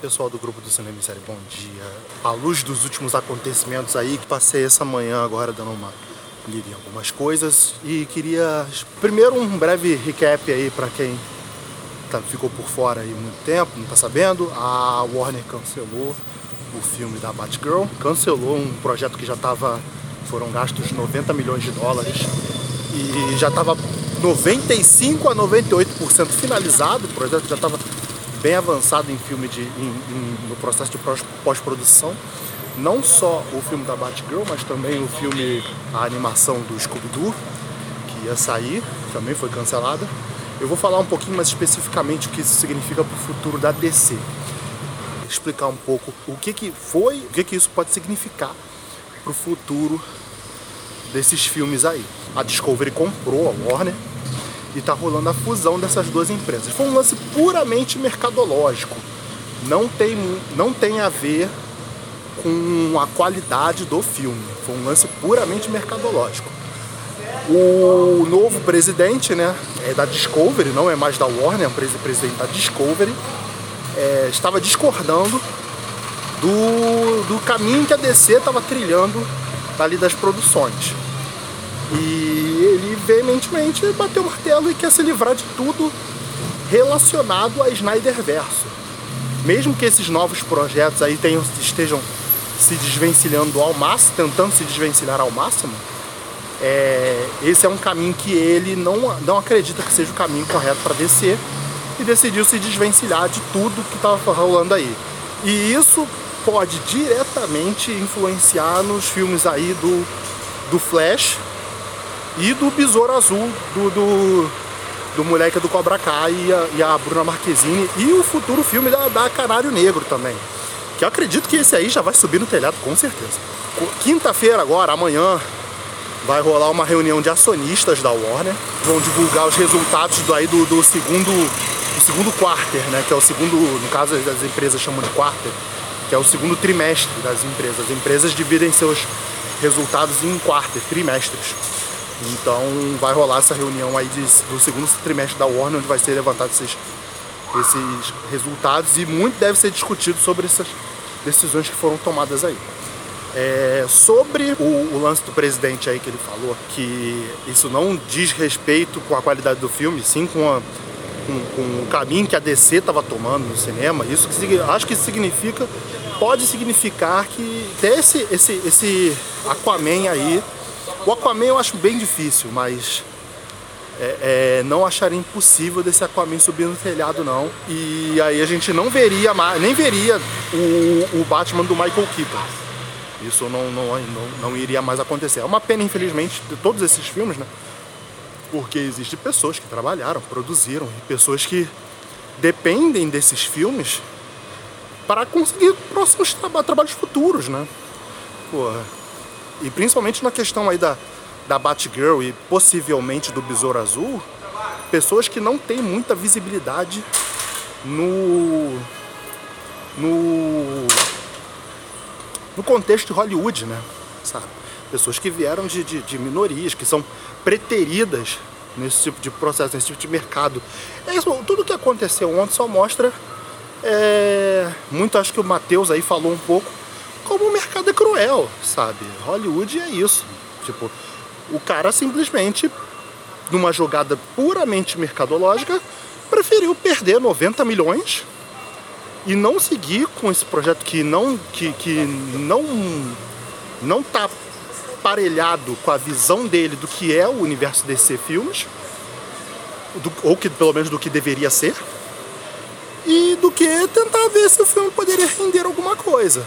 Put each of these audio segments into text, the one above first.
pessoal do grupo do Cinema Série, bom dia. À luz dos últimos acontecimentos aí, passei essa manhã agora dando uma lida em algumas coisas e queria primeiro um breve recap aí para quem tá, ficou por fora aí muito tempo, não tá sabendo. A Warner cancelou o filme da Batgirl, cancelou um projeto que já estava foram gastos 90 milhões de dólares e já estava 95 a 98% finalizado, o projeto já estava bem avançado em filme de, em, em, no processo de pós-produção. Não só o filme da Batgirl, mas também o filme, a animação do Scooby-Doo, que ia sair, também foi cancelada. Eu vou falar um pouquinho mais especificamente o que isso significa para o futuro da DC. Explicar um pouco o que, que foi, o que, que isso pode significar para o futuro desses filmes aí. A Discovery comprou a Warner e está rolando a fusão dessas duas empresas. Foi um lance puramente mercadológico. Não tem, não tem a ver com a qualidade do filme. Foi um lance puramente mercadológico. O novo presidente, né, é da Discovery, não é mais da Warner, é o presidente da Discovery, é, estava discordando do, do caminho que a DC estava trilhando ali das produções. E ele veementemente bateu o martelo e quer se livrar de tudo relacionado a Snyder Verso. Mesmo que esses novos projetos aí tenham, estejam se desvencilhando ao máximo, tentando se desvencilhar ao máximo, é, esse é um caminho que ele não, não acredita que seja o caminho correto para descer e decidiu se desvencilhar de tudo que estava rolando aí. E isso pode diretamente influenciar nos filmes aí do, do Flash e do Besouro Azul, do, do, do moleque do Cobra Kai e a, e a Bruna Marquezine e o futuro filme da, da Canário Negro também. Que eu acredito que esse aí já vai subir no telhado, com certeza. Quinta-feira agora, amanhã, vai rolar uma reunião de acionistas da Warner. Vão divulgar os resultados do, aí do, do segundo do segundo quarter, né? Que é o segundo, no caso as empresas chamam de quarter, que é o segundo trimestre das empresas. As empresas dividem seus resultados em quarter, trimestres. Então vai rolar essa reunião aí de, do segundo trimestre da Warner, onde vai ser levantado esses, esses resultados e muito deve ser discutido sobre essas decisões que foram tomadas aí. É, sobre o, o, lance do presidente aí que ele falou, que isso não diz respeito com a qualidade do filme, sim com, a, com, com o caminho que a DC estava tomando no cinema, isso que, acho que significa, pode significar que esse, esse, esse Aquaman aí o Aquaman eu acho bem difícil, mas é, é, não acharia impossível desse Aquaman subir no telhado, não. E aí a gente não veria mais, nem veria o, o Batman do Michael Keaton. Isso não, não, não, não iria mais acontecer. É uma pena, infelizmente, de todos esses filmes, né? Porque existem pessoas que trabalharam, produziram, e pessoas que dependem desses filmes para conseguir próximos tra trabalhos futuros, né? Porra e principalmente na questão aí da, da Batgirl e possivelmente do Besouro Azul, pessoas que não têm muita visibilidade no. no. no contexto de Hollywood, né? Sabe? Pessoas que vieram de, de, de minorias, que são preteridas nesse tipo de processo, nesse tipo de mercado. É isso, tudo que aconteceu ontem só mostra. É, muito acho que o Matheus aí falou um pouco como o mercado é cruel, sabe? Hollywood é isso. Tipo, o cara simplesmente, numa jogada puramente mercadológica, preferiu perder 90 milhões e não seguir com esse projeto que não que, que não não tá parelhado com a visão dele do que é o universo DC filmes do, ou que pelo menos do que deveria ser e do que tentar ver se o filme poderia render alguma coisa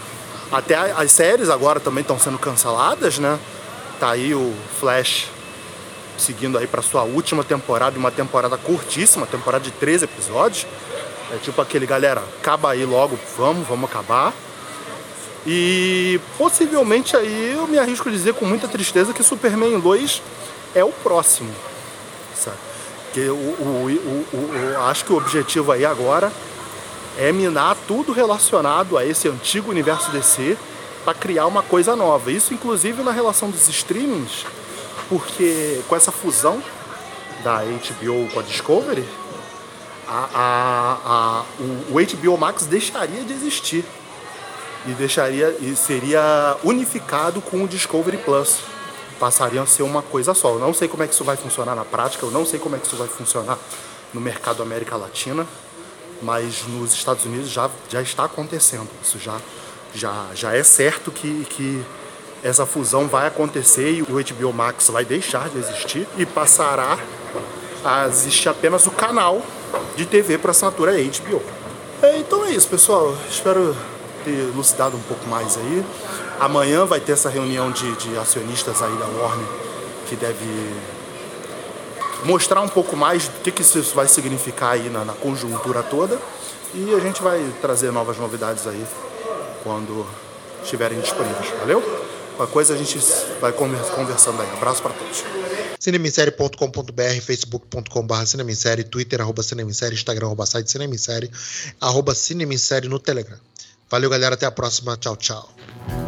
até as séries agora também estão sendo canceladas, né? Tá aí o Flash seguindo aí para sua última temporada, uma temporada curtíssima, temporada de 13 episódios. É tipo aquele, galera, acaba aí logo, vamos, vamos acabar. E possivelmente aí eu me arrisco a dizer com muita tristeza que Superman 2 é o próximo. Sabe? Que o, o, o, o, acho que o objetivo aí agora é minar tudo relacionado a esse antigo universo DC para criar uma coisa nova. Isso inclusive na relação dos streamings, porque com essa fusão da HBO com a Discovery, a, a, a, o, o HBO Max deixaria de existir e deixaria e seria unificado com o Discovery Plus. Passariam a ser uma coisa só. Eu não sei como é que isso vai funcionar na prática, eu não sei como é que isso vai funcionar no mercado América Latina, mas nos Estados Unidos já, já está acontecendo. Isso já, já, já é certo que, que essa fusão vai acontecer e o HBO Max vai deixar de existir e passará a existir apenas o canal de TV para assinatura HBO. É, então é isso, pessoal. Espero ter elucidado um pouco mais aí. Amanhã vai ter essa reunião de, de acionistas aí da Warner que deve mostrar um pouco mais do que, que isso vai significar aí na, na conjuntura toda. E a gente vai trazer novas novidades aí quando estiverem disponíveis. Valeu? Qualquer coisa a gente vai conversando aí. Abraço para todos. cinemissérie.com.br, facebook.com.br cinemissérie, twitter arroba cinemissérie, instagram arroba site cinemissérie, arroba cinemissérie no telegram. Valeu galera, até a próxima, tchau, tchau.